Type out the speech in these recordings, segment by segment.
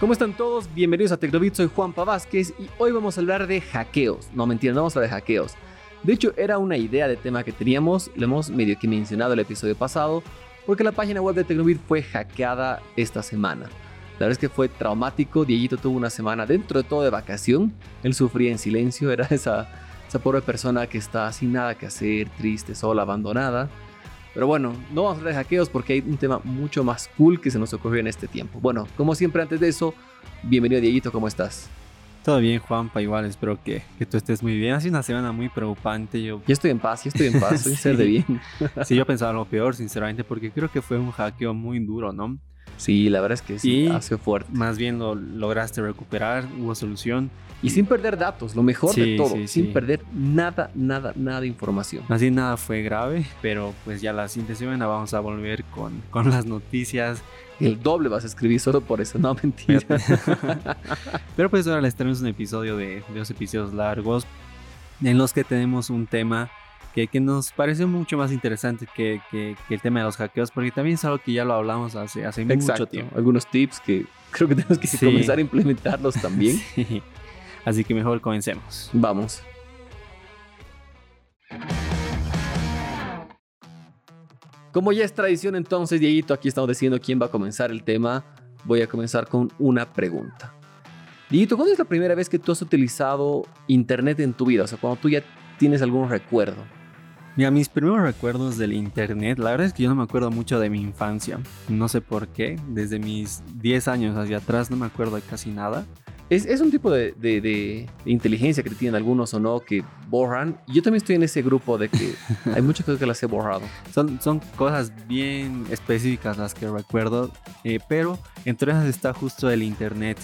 ¿Cómo están todos? Bienvenidos a Tecnobit, soy Juan Vázquez y hoy vamos a hablar de hackeos. No, mentira, no vamos a hablar de hackeos. De hecho, era una idea de tema que teníamos, lo hemos medio que mencionado el episodio pasado, porque la página web de Tecnobit fue hackeada esta semana. La verdad es que fue traumático, Dieguito tuvo una semana dentro de todo de vacación, él sufría en silencio, era esa, esa pobre persona que está sin nada que hacer, triste, sola, abandonada. Pero bueno, no vamos a hablar de hackeos porque hay un tema mucho más cool que se nos ocurrió en este tiempo. Bueno, como siempre antes de eso, bienvenido Dieguito, ¿cómo estás? Todo bien, Juanpa, igual espero que, que, tú estés muy bien. Ha sido una semana muy preocupante. Yo, yo estoy en paz, yo estoy en paz, soy ser de bien. sí, yo pensaba lo peor, sinceramente, porque creo que fue un hackeo muy duro, ¿no? Sí, la verdad es que sí, ha sido fuerte. Más bien lo lograste recuperar, hubo solución. Y sin perder datos, lo mejor de todo, sin perder nada, nada, nada de información. Así nada fue grave, pero pues ya la siguiente semana vamos a volver con, con las noticias. El doble vas a escribir solo por eso, no mentira. pero pues ahora les tenemos un episodio de, de dos episodios largos en los que tenemos un tema que, que, nos pareció mucho más interesante que, que, el tema de los hackeos, porque también es algo que ya lo hablamos hace, hace mucho tiempo. Algunos tips que creo que tenemos que comenzar a implementarlos también. Sí. Así que mejor comencemos. Vamos. Como ya es tradición entonces, Dieguito, aquí estamos diciendo quién va a comenzar el tema. Voy a comenzar con una pregunta. Dieguito, ¿cuándo es la primera vez que tú has utilizado internet en tu vida? O sea, cuando tú ya tienes algún recuerdo. Mira, mis primeros recuerdos del internet, la verdad es que yo no me acuerdo mucho de mi infancia. No sé por qué. Desde mis 10 años hacia atrás no me acuerdo de casi nada. Es, un tipo de, inteligencia que tienen algunos o no que borran. Yo también estoy en ese grupo de que hay muchas cosas que las he borrado. Son, son cosas bien específicas las que recuerdo, eh, pero entre ellas está justo el Internet.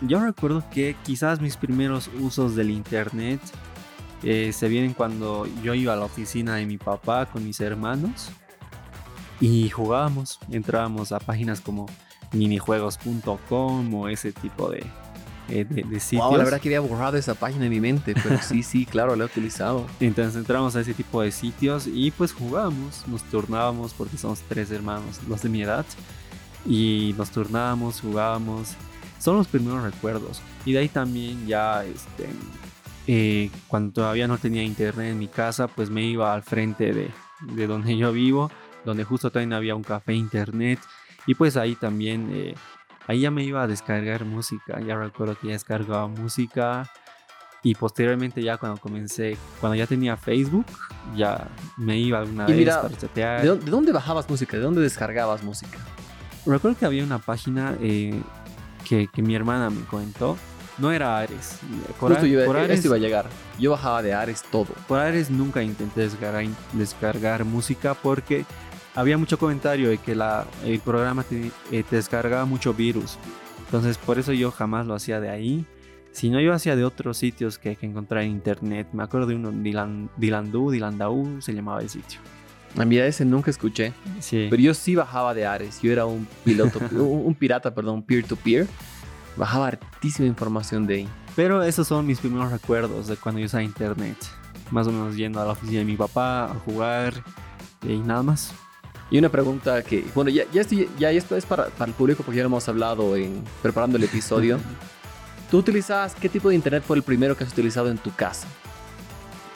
Yo recuerdo que quizás mis primeros usos del Internet eh, se vienen cuando yo iba a la oficina de mi papá con mis hermanos y jugábamos, entrábamos a páginas como minijuegos.com o ese tipo de, eh, de, sitios. la verdad que había borrado esa página en mi mente, pero sí, sí, claro, la he utilizado. Entonces entramos a ese tipo de sitios y pues jugábamos, nos turnábamos porque somos tres hermanos, los de mi edad, y nos turnábamos, jugábamos. Son los primeros recuerdos. Y de ahí también ya, este, eh, cuando todavía no tenía internet en mi casa, pues me iba al frente de, de donde yo vivo, donde justo también había un café internet. Y pues ahí también eh, Ahí ya me iba a descargar música, ya recuerdo que ya descargaba música y posteriormente ya cuando comencé, cuando ya tenía Facebook, ya me iba alguna vez para chatear. ¿de, dónde bajabas música? ¿De dónde descargabas música? Recuerdo que había una página eh, que, mi hermana me comentó. No era Ares. Por, Ares iba a llegar. Yo bajaba de Ares todo. Por Ares nunca intenté descargar, descargar música porque había mucho comentario de que la, el programa te, eh, descargaba mucho virus. Entonces por eso yo jamás lo hacía de ahí. Si no, yo hacía de otros sitios que hay que encontrar en internet. Me acuerdo de uno, Dilan, Dilandú, Dilandau, se llamaba el sitio. A mí ese nunca escuché. Sí. Pero yo sí bajaba de Ares. Yo era un piloto, un, pirata, perdón, peer-to-peer. Bajaba hartísima información de ahí. Pero esos son mis primeros recuerdos de cuando yo usaba internet. Más o menos yendo a la oficina de mi papá a jugar y nada más. Y una pregunta que, bueno, ya, ya, estoy, ya esto es para, para, el público porque ya lo hemos hablado en preparando el episodio. ¿Tú utilizabas, qué tipo de internet fue el primero que has utilizado en tu casa?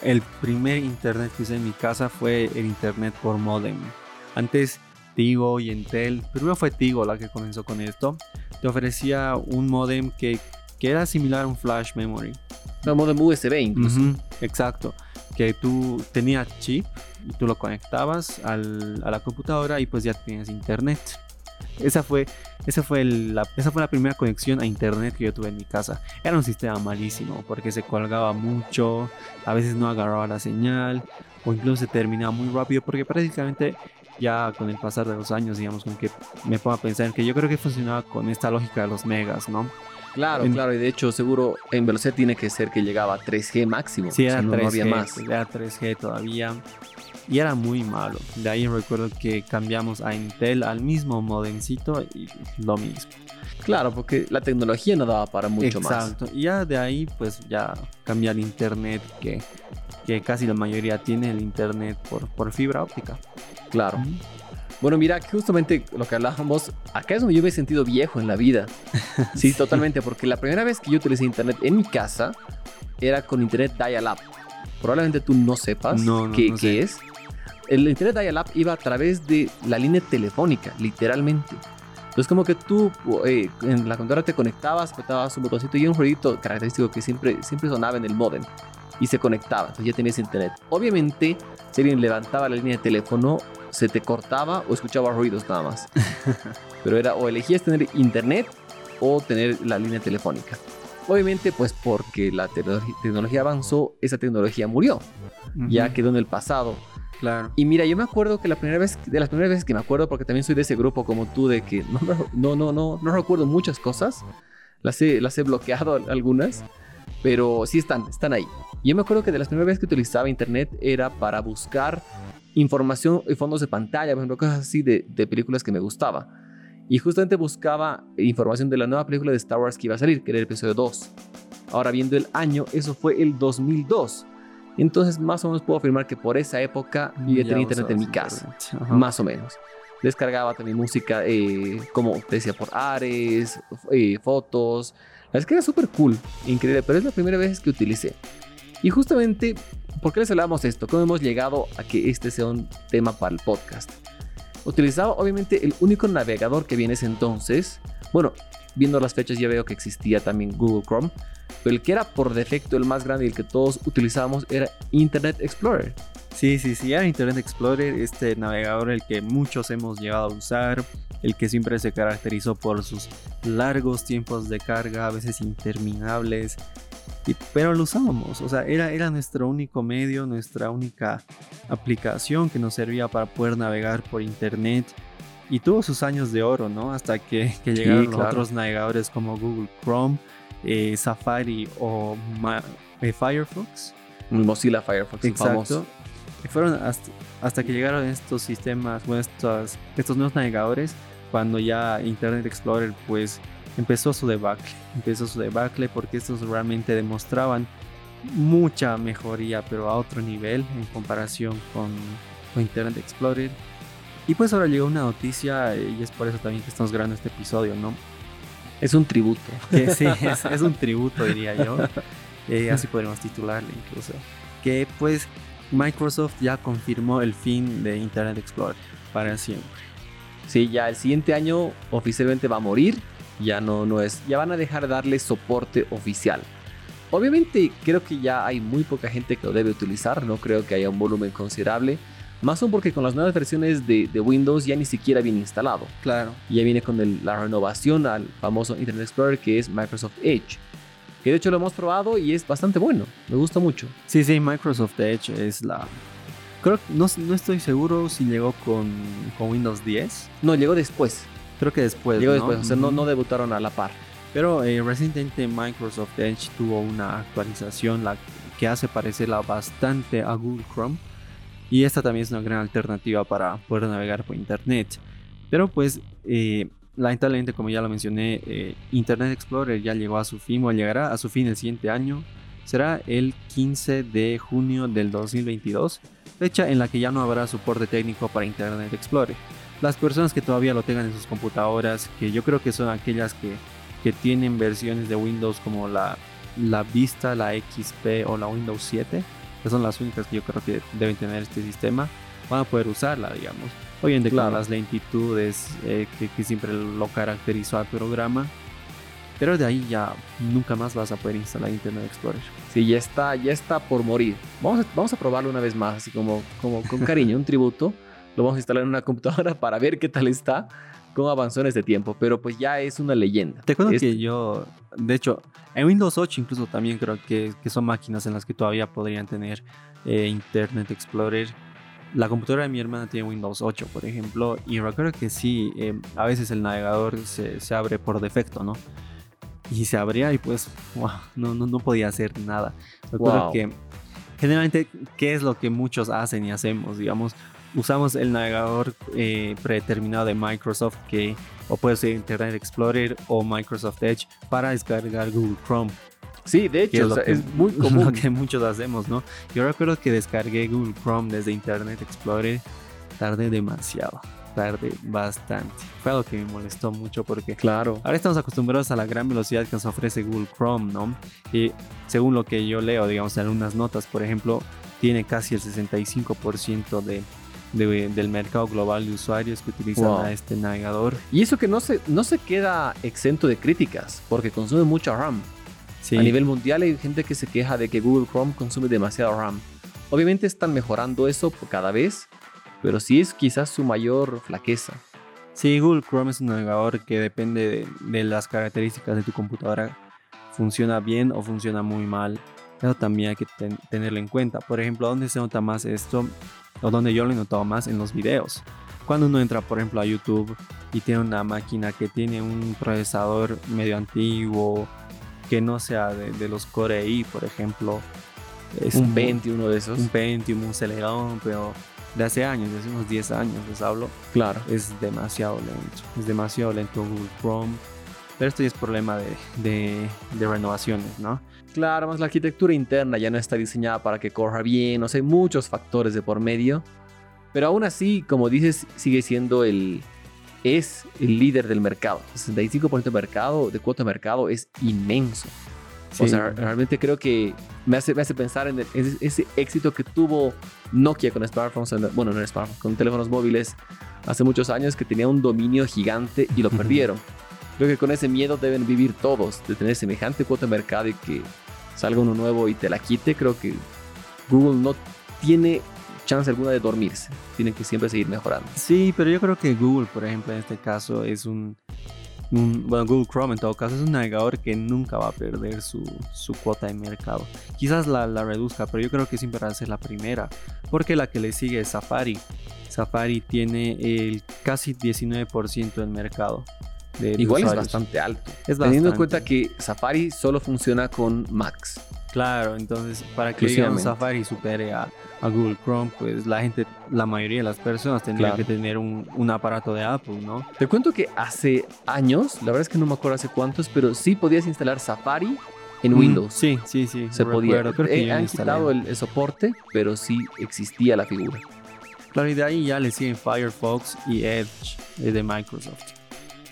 El primer internet que usé en mi casa fue el internet por modem. Antes Tigo y Entel, primero fue Tigo la que comenzó con esto. Te ofrecía un modem que, que era similar a un flash memory. Un modem USB incluso. exacto que tú tenías chip y tú lo conectabas al, a la computadora y pues ya tenías internet. Esa fue, esa, fue la, esa fue la primera conexión a internet que yo tuve en mi casa. Era un sistema malísimo porque se colgaba mucho, a veces no agarraba la señal o incluso se terminaba muy rápido porque prácticamente ya con el pasar de los años, digamos, con que me pongo a pensar que yo creo que funcionaba con esta lógica de los megas, ¿no? Claro, claro, y de hecho seguro en velocidad tiene que ser que llegaba a 3G máximo. Sí, era 3G, no había más. Era 3G todavía. Y era muy malo. De ahí recuerdo que cambiamos a Intel al mismo modencito y lo mismo. Claro, porque la tecnología no daba para mucho más. Exacto. Y ya de ahí pues ya cambié al internet que, que casi la mayoría tiene el internet por, por fibra óptica. Claro. Bueno, mira, justamente lo que hablábamos, acá es donde yo me he sentido viejo en la vida. Sí, totalmente, porque la primera vez que yo utilicé internet en mi casa era con internet dial-up. Probablemente tú no sepas qué, qué es. El internet dial-up iba a través de la línea telefónica, literalmente. Entonces como que tú eh, en la computadora te conectabas, apretabas un botoncito y un ruidito característico que siempre, siempre sonaba en el modem y se conectaba, entonces ya tenías internet. Obviamente, si alguien levantaba la línea de teléfono, se te cortaba o escuchaba ruidos nada más. Pero era o elegías tener internet o tener la línea telefónica. Obviamente, pues porque la tecnología avanzó, esa tecnología murió. Ya quedó en el pasado. Claro. Y mira, yo me acuerdo que la primera vez, de las primeras veces que me acuerdo, porque también soy de ese grupo como tú, de que no, no, no, no, no recuerdo muchas cosas. Las he, las he bloqueado algunas, pero sí están, están ahí. Yo me acuerdo que de las primeras veces que utilizaba internet era para buscar información y fondos de pantalla, por ejemplo, cosas así de, de películas que me gustaba. Y justamente buscaba información de la nueva película de Star Wars que iba a salir, que era el episodio 2. Ahora viendo el año, eso fue el 2002. Entonces, más o menos puedo afirmar que por esa época yo ya, tenía internet en mi casa. Más o menos. Descargaba también música, eh, como te decía, por Ares, eh, fotos. La verdad es que era súper cool, increíble, pero es la primera vez que utilicé. Y justamente, ¿por qué les hablamos esto? ¿Cómo hemos llegado a que este sea un tema para el podcast? Utilizaba obviamente el único navegador que viene ese entonces. Bueno, viendo las fechas ya veo que existía también Google Chrome. Pero el que era por defecto el más grande y el que todos utilizábamos era Internet Explorer. Sí, sí, sí, era Internet Explorer, este navegador el que muchos hemos llegado a usar, el que siempre se caracterizó por sus largos tiempos de carga, a veces interminables, pero lo usábamos, o sea, era, era nuestro único medio, nuestra única aplicación que nos servía para poder navegar por internet. Y tuvo sus años de oro, ¿no? Hasta que, llegaron otros navegadores como Google Chrome, eh, Safari o eh, Firefox. Mozilla Firefox, Exacto. Y fueron hasta, que llegaron estos sistemas, bueno, estos, estos nuevos navegadores, cuando ya Internet Explorer pues empezó su debacle. Empezó su debacle porque estos realmente demostraban mucha mejoría, pero a otro nivel en comparación con, Internet Explorer. Y pues ahora llegó una noticia y es por eso también que estamos grabando este episodio, ¿no? Es un tributo. sí, es, un tributo, diría yo. Eh, así podemos titularle incluso. Que pues Microsoft ya confirmó el fin de Internet Explorer para siempre. Sí, ya el siguiente año oficialmente va a morir ya no, no es, ya van a dejar de darle soporte oficial. Obviamente creo que ya hay muy poca gente que lo debe utilizar, no creo que haya un volumen considerable. Más aún porque con las nuevas versiones de, Windows ya ni siquiera viene instalado. Claro. Ya viene con la renovación al famoso Internet Explorer que es Microsoft Edge. Que de hecho lo hemos probado y es bastante bueno. Me gusta mucho. Sí, sí, Microsoft Edge es la... Creo no, no estoy seguro si llegó con, con Windows 10. No, llegó después. Creo que después. Llegó después, o sea, no, no debutaron a la par. Pero eh, recientemente Microsoft Edge tuvo una actualización la que hace parecerla bastante a Google Chrome. Y esta también es una gran alternativa para poder navegar por Internet. Pero pues, eh, lamentablemente, como ya lo mencioné, eh, Internet Explorer ya llegó a su fin o llegará a su fin el siguiente año. Será el 15 de junio del 2022, fecha en la que ya no habrá soporte técnico para Internet Explorer las personas que todavía lo tengan en sus computadoras, que yo creo que son aquellas que, que tienen versiones de Windows como la, la Vista, la XP o la Windows 7, que son las únicas que yo creo que deben tener este sistema, van a poder usarla, digamos. Obviamente claro. con las lentitudes eh, que, que, siempre lo caracterizó al programa. Pero de ahí ya nunca más vas a poder instalar Internet Explorer. Sí, ya está, ya está por morir. Vamos a, vamos a probarlo una vez más, así como, como con cariño, un tributo lo vamos a instalar en una computadora para ver qué tal está, cómo avanzó en este tiempo, pero pues ya es una leyenda. Te cuento que yo, de hecho, en Windows 8 incluso también creo que, que son máquinas en las que todavía podrían tener eh, Internet Explorer. La computadora de mi hermana tiene Windows 8, por ejemplo, y recuerdo que sí, eh, a veces el navegador se, se, abre por defecto, ¿no? Y se abría y pues, wow, no, no, no podía hacer nada. Recuerdo que generalmente, ¿qué es lo que muchos hacen y hacemos? Digamos, usamos el navegador eh, predeterminado de Microsoft que o puede ser Internet Explorer o Microsoft Edge para descargar Google Chrome. Sí, de hecho, es, muy común. Lo que muchos hacemos, ¿no? Yo recuerdo que descargué Google Chrome desde Internet Explorer, tardé demasiado. tarde bastante. Fue algo que me molestó mucho porque Claro. ahora estamos acostumbrados a la gran velocidad que nos ofrece Google Chrome, ¿no? Y según lo que yo leo, digamos, en algunas notas, por ejemplo, tiene casi el 65% de, de- del mercado global de usuarios que utilizan Wow. a este navegador. Y eso que no se, no se queda exento de críticas, porque consume mucha RAM. Sí, A nivel mundial hay gente que se queja de que Google Chrome consume demasiado RAM. Obviamente están mejorando eso por cada vez, pero sí es quizás su mayor flaqueza. sí, Google Chrome es un navegador que depende de, de las características de tu computadora. Funciona bien o funciona muy mal. Eso también hay que ten- tenerlo en cuenta. Por ejemplo, ¿dónde se nota más esto? O donde yo lo he notado más en los videos. Cuando uno entra, por ejemplo, a YouTube y tiene una máquina que tiene un procesador medio antiguo, que no sea de, de los Core i, por ejemplo. Es un muy- 21 de esos. un Pentium, un Celeron, pero de hace años, de hace unos 10 años les hablo, Claro. es demasiado lento. Es demasiado lento Google Chrome. Pero esto ya es problema de, de, de renovaciones, ¿no? Claro, más la arquitectura interna ya no está diseñada para que corra bien, o sea, hay muchos factores de por medio. Pero aún así, como dices, sigue siendo el... Es el líder del mercado. 65% de mercado, de cuota de mercado, es inmenso. O Sí. sea, realmente creo que me hace, me hace pensar en ese, ese éxito que tuvo Nokia con smartphones, en- bueno, no en smartphones, con teléfonos móviles hace muchos años que tenía un dominio gigante y lo perdieron. Creo que con ese miedo deben vivir todos, de tener semejante cuota de mercado y que salga uno nuevo y te la quite. Creo que Google no tiene chance alguna de dormirse. Tienen que siempre seguir mejorando. Sí, pero yo creo que Google, por ejemplo, en este caso es un, bueno, Google Chrome en todo caso es un navegador que nunca va a perder su, su cuota de mercado. Quizás la, la reduzca, pero yo creo que siempre va a ser la primera, porque la que le sigue es Safari. Safari tiene el casi 19% del mercado. De- Igual es bastante alto. Es Teniendo en cuenta que Safari solo funciona con Macs. Claro, entonces para que digamos. Safari supere a, a Google Chrome, pues la gente, la mayoría de las personas tendrían Claro. que tener un, un aparato de Apple, ¿no? Te cuento que hace años, la verdad es que no me acuerdo hace cuántos, pero sí podías instalar Safari en Mm, Windows. Sí, sí, sí. Se podía. creo que Eh, han instalé. quitado el, el soporte, pero sí existía la figura. Claro, y de ahí ya le siguen Firefox y Edge eh, de Microsoft.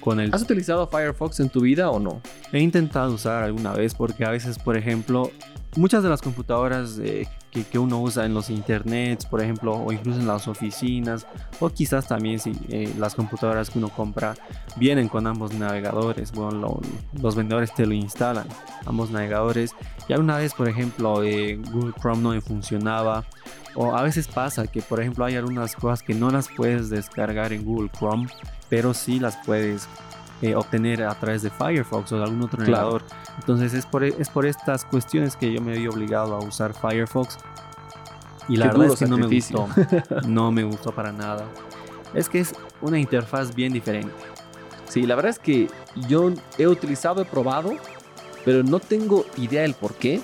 Con el... ¿Has utilizado Firefox en tu vida o no? He intentado usar alguna vez porque a veces, por ejemplo, muchas de las computadoras eh, que, que uno usa en los internets, por ejemplo, o incluso en las oficinas, o quizás también si eh, las computadoras que uno compra vienen con ambos navegadores, bueno, lo- los vendedores te lo instalan, ambos navegadores. Y alguna vez, por ejemplo, eh, Google Chrome no me funcionaba. O a veces pasa que, por ejemplo, hay algunas cosas que no las puedes descargar en Google Chrome, pero sí las puedes eh, obtener a través de Firefox o de algún otro Claro. navegador. Entonces es por, es por estas cuestiones que yo me vi obligado a usar Firefox. Y la Qué verdad es que no me gustó. No me gustó para nada. Es que es una interfaz bien diferente. Sí, la verdad es que yo he utilizado, he probado, pero no tengo idea del por qué.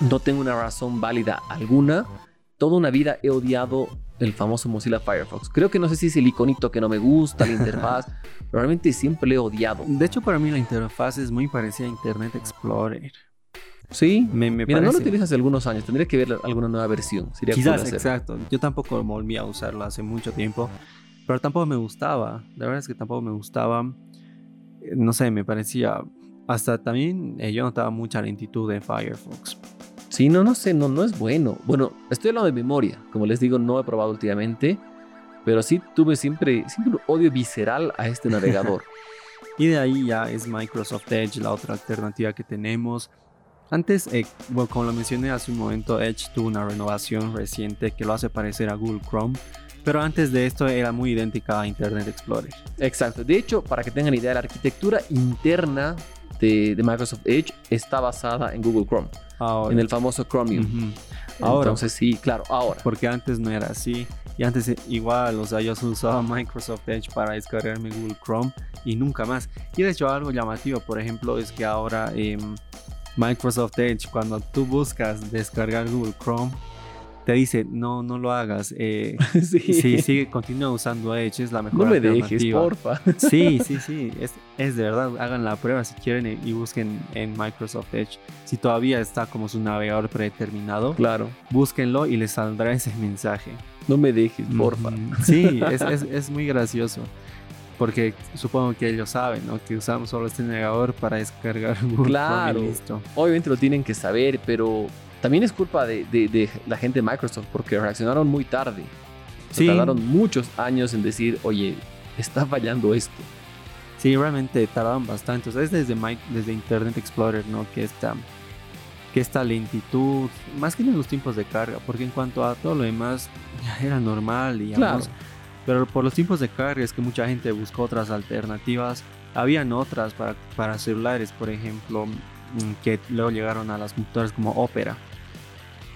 No tengo una razón válida alguna. Toda una vida he odiado el famoso Mozilla Firefox. Creo que no sé si es el iconito que no me gusta, la interfaz, pero realmente siempre he odiado. De hecho, para mí la interfaz es muy parecida a Internet Explorer. Sí, Me, me mira, no lo utilizas hace algunos años. Tendría que ver alguna nueva versión. Sería Quizás, exacto. Yo tampoco volví a usarlo hace mucho tiempo, pero tampoco me gustaba. La verdad es que tampoco me gustaba. Eh, No sé, me parecía. Hasta también eh, yo notaba mucha lentitud en Firefox. Sí, no, no sé, no, no es bueno. Bueno, estoy hablando de memoria. Como les digo, no he probado últimamente. Pero sí tuve siempre, siempre un odio visceral a este navegador. Y de ahí ya es Microsoft Edge, la otra alternativa que tenemos. Antes, eh, bueno, como lo mencioné hace un momento, Edge tuvo una renovación reciente que lo hace parecer a Google Chrome. Pero antes de esto era muy idéntica a Internet Explorer. Exacto. De hecho, para que tengan idea, la arquitectura interna de, de Microsoft Edge está basada en Google Chrome, Ahora, en el famoso Chromium. Ahora, Entonces, sí, claro, ahora. porque antes no era así. Y antes eh, igual, o sea, yo usaba Microsoft Edge para descargarme Google Chrome y nunca más. Y de hecho algo llamativo, por ejemplo, es que ahora em, Microsoft Edge, cuando tú buscas descargar Google Chrome, te dice, no, no lo hagas. eh, sí. sí, sigue, continúa usando Edge, es la mejor No me dejes, porfa. Sí, sí, sí, es, es de verdad, hagan la prueba si quieren y, busquen en Microsoft Edge. Si todavía está como su navegador predeterminado, Claro. búsquenlo y les saldrá ese mensaje. No me dejes, porfa. Sí, es, es, es muy gracioso. Porque supongo que ellos saben, ¿no? Que usamos solo este navegador para descargar Google Claro. Y listo. Obviamente lo tienen que saber, pero también es culpa de, de- de la gente de Microsoft porque reaccionaron muy tarde. Sí. Tardaron muchos años en decir, oye, está fallando esto. Sí, realmente tardaron bastante. O sea, es desde, Mi- desde Internet Explorer, ¿no? Que esta, que esta lentitud, más que en los tiempos de carga, porque en cuanto a todo lo demás, ya era normal, digamos. Claro. Pero por los tiempos de carga es que mucha gente buscó otras alternativas. Habían otras para, para celulares, por ejemplo, que luego llegaron a las computadoras como Opera.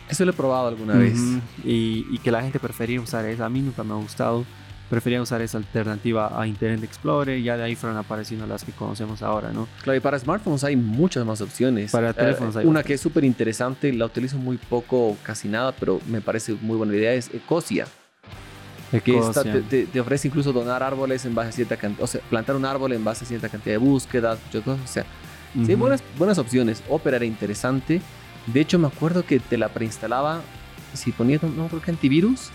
Eso lo he probado alguna vez. Ujú, y, y que la gente prefería usar esa. A mí nunca me ha gustado. Prefería usar esa alternativa a Internet Explorer. Ya de ahí fueron apareciendo las que conocemos ahora, ¿no? Claro, y para smartphones hay muchas más opciones. Para Eh, teléfonos hay Una que es súper interesante, la utilizo muy poco, casi nada, pero me parece muy buena idea, es Ecosia. Que Ecosia. te, te- te ofrece incluso donar árboles en base a cierta cantidad, o sea, plantar un árbol en base a cierta cantidad de búsquedas, muchas cosas. O sea, sí buenas, buenas opciones. Opera era interesante. De hecho, me acuerdo que te la preinstalaba si ponías, no creo que antivirus.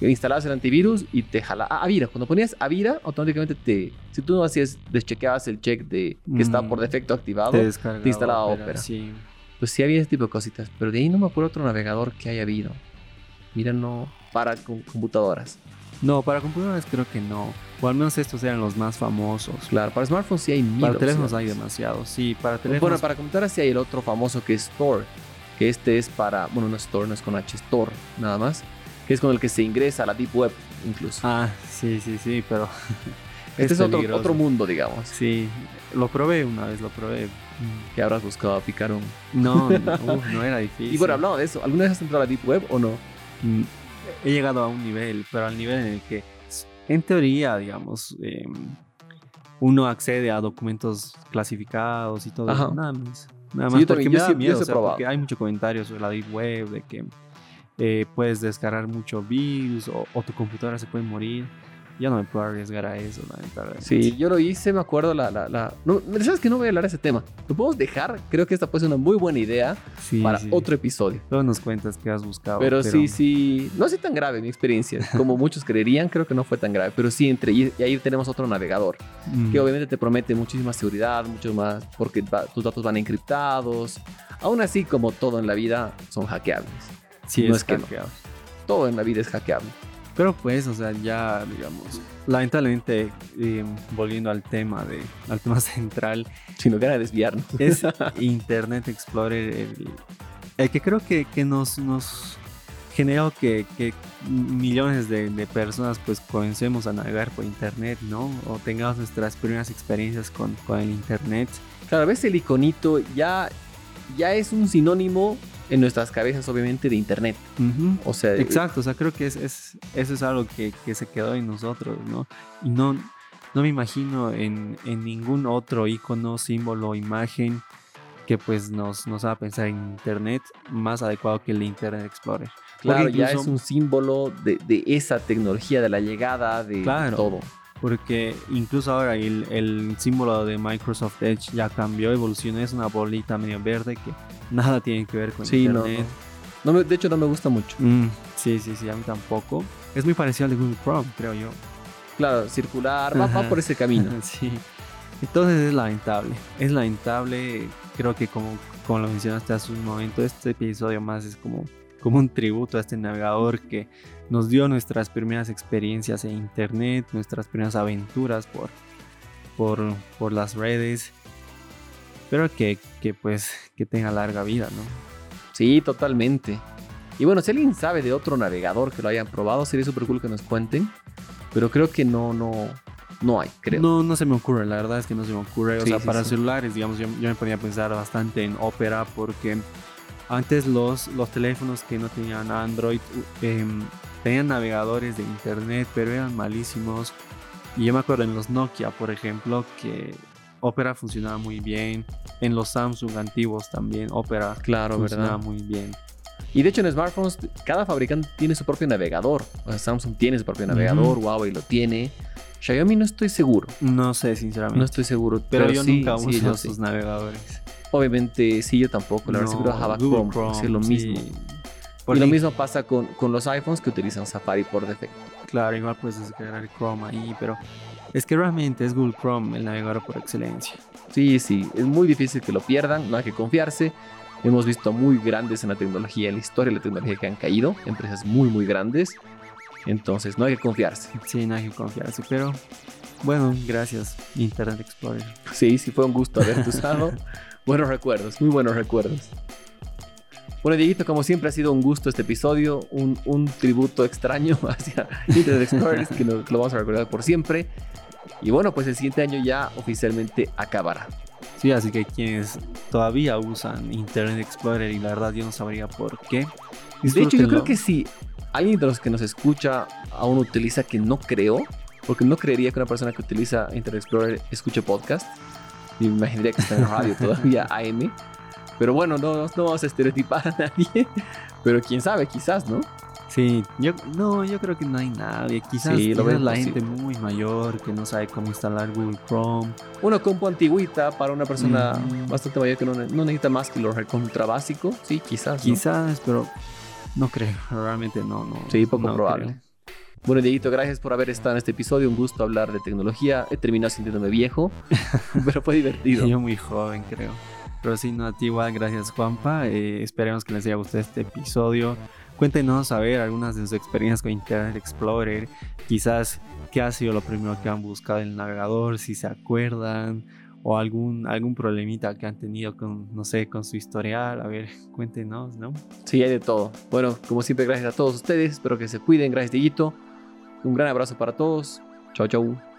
que Instalabas el antivirus y te jalaba. Ah, Avira. Cuando ponías Avira, automáticamente te. Si tú no hacías, deschequeabas el check de que estaba Mm. por defecto activado, Te te instalaba Opera. Sí. pues sí había ese tipo de cositas. Pero de ahí no me acuerdo otro navegador que haya habido. Mira, no. Para com- computadoras. No, para computadoras creo que no. O al menos estos eran los más famosos. Claro, para smartphones sí hay mil Para teléfonos hay demasiados. Sí, para teléfonos. Bueno, para computadoras sí hay el otro famoso que es Store. Que este es para. Bueno, no es Store, no es con H, Store, nada más. Que es con el que se ingresa a la Deep Web, incluso. Ah, sí, sí, sí, pero. este es, otro, otro mundo, digamos. Sí, lo probé una vez, lo probé. Mm. Que habrás buscado picar un. No, no, uf, no era difícil. Y bueno, hablando de eso, ¿alguna vez has entrado a la Deep Web o no? He llegado a un nivel, pero al nivel en el que, en teoría, digamos, eh, uno accede a documentos clasificados y todo Ajá. eso. Nada más. Nada Sí, más yo porque me da miedo, o sea, porque hay mucho comentario sobre la Deep Web, de que eh, puedes descargar mucho virus o, o tu computadora se puede morir. Yo no me puedo arriesgar a eso, lamentablemente. Sí, yo lo hice, me acuerdo la... la, la... No, ¿Sabes que no voy a hablar de ese tema? Lo podemos dejar, creo que esta puede ser una muy buena idea Sí, para sí. otro episodio. Luego nos cuentas que has buscado. Pero, sí, sí, no es tan grave mi experiencia. Como muchos creerían, creo que no fue tan grave. Pero sí, entre y, ahí tenemos otro navegador, Mm. que obviamente te promete muchísima seguridad, mucho más, porque va- tus datos van encriptados. Aún así, como todo en la vida, son hackeables. Sí, no es es que no. Todo en la vida es hackeable. Pero pues, o sea, ya, digamos, lamentablemente, eh, volviendo al tema, de, al tema central, Si no queda desviarnos. es Internet Explorer el, el que creo que, que nos, nos generó que, que millones de, de personas pues comencemos a navegar por Internet, ¿no? O tengamos nuestras primeras experiencias con, con el Internet. Claro, ves el iconito, ya, ya es un sinónimo en nuestras cabezas, obviamente, de Internet. Ujú. O sea, Exacto, o sea, creo que es, es- eso es algo que, que se quedó en nosotros, ¿no? Y no, no me imagino en, en ningún otro icono, símbolo, imagen que pues nos, nos haga pensar en Internet más adecuado que el Internet Explorer. claro, Porque ya incluso- es un símbolo de, de esa tecnología, de la llegada, de Claro. todo. Porque incluso ahora el, el símbolo de Microsoft Edge ya cambió, evolucionó, es una bolita medio verde que nada tiene que ver con Sí, Internet. no. No de hecho, no me gusta mucho. Mm, sí, sí, sí, a mí tampoco. Es muy parecido al de Google Chrome, creo yo. Claro, circular, va, por ese camino. sí. Entonces es lamentable. Es lamentable. Creo que como, como lo mencionaste hace un momento, este episodio más es como, como un tributo a este navegador que nos dio nuestras primeras experiencias en internet, nuestras primeras aventuras por, por, por las redes. Pero que, que pues que tenga larga vida, ¿no? Sí, totalmente. Y bueno, si alguien sabe de otro navegador que lo hayan probado, sería súper cool que nos cuenten. Pero creo que no, no, no hay, creo. No, no se me ocurre, la verdad es que no se me ocurre. O Sí, sea, sí, para sí. celulares, digamos, yo, yo me ponía a pensar bastante en Opera porque antes los, los teléfonos que no tenían Android em, tenían navegadores de internet, pero eran malísimos. Y yo me acuerdo en los Nokia, por ejemplo, que Opera funcionaba muy bien. En los Samsung antiguos también, Opera Claro, funcionaba ¿verdad? muy bien. Y de hecho en smartphones, cada fabricante tiene su propio navegador. O sea, Samsung tiene su propio navegador, Huawei lo tiene. Xiaomi no estoy seguro. No sé, sinceramente. No estoy seguro. pero, yo sí, nunca uso sí. sus navegadores. Obviamente, sí, yo tampoco. La verdad, seguro Java Chrome, es lo sí. mismo. y lo mismo pasa con, con los iPhones que utilizan Safari por defecto. Claro, igual puedes descargar Chrome ahí, pero es que realmente es Google Chrome el navegador por excelencia. Sí, sí, es muy difícil que lo pierdan, no hay que confiarse. Hemos visto muy grandes en la tecnología, en la historia de la tecnología que han caído, empresas muy, muy grandes. Entonces, no hay que confiarse. Sí, no hay que confiarse, pero bueno, gracias, Internet Explorer. Sí, sí, fue un gusto haberte usado. buenos recuerdos, muy buenos recuerdos. Bueno, Dieguito, como siempre ha sido un gusto este episodio, un, un tributo extraño hacia Internet Explorer que, lo vamos a recordar por siempre. Y bueno, pues el siguiente año ya oficialmente acabará. Sí, así que quienes todavía usan Internet Explorer y la verdad yo no sabría por qué. De hecho, yo creo que si alguien de los que nos escucha aún utiliza, que no creo, porque no creería que una persona que utiliza Internet Explorer escuche podcast. Me imaginaría que está en radio todavía AM. Pero bueno, no, no vamos a estereotipar a nadie. Pero quién sabe, quizás, ¿no? Sí, yo no, yo creo que no hay nadie. Quizás, sí, lo la gente muy mayor que no sabe cómo instalar Google Chrome. Una compu antigüita para una persona bastante mayor que no, no, necesita más que lo recontra básico. Sí, quizás. Quizás, pero no creo. Realmente no, no. Sí, poco probable. Bueno, Dieguito, gracias por haber estado en este episodio. Un gusto hablar de tecnología. He terminado sintiéndome viejo, pero fue divertido. Yo muy joven, creo. Pero sí, no, a ti igual, gracias Juanpa. Eh, esperemos que les haya gustado este episodio. Cuéntenos a ver algunas de sus experiencias con Internet Explorer. Quizás qué ha sido lo primero que han buscado en el navegador, si se acuerdan. O algún, algún problemita que han tenido con, no sé, con su historial. A ver, cuéntenos, ¿no? Sí, hay de todo. Bueno, como siempre, gracias a todos ustedes. Espero que se cuiden. Gracias, Dieguito. Un gran abrazo para todos. Chao, chao.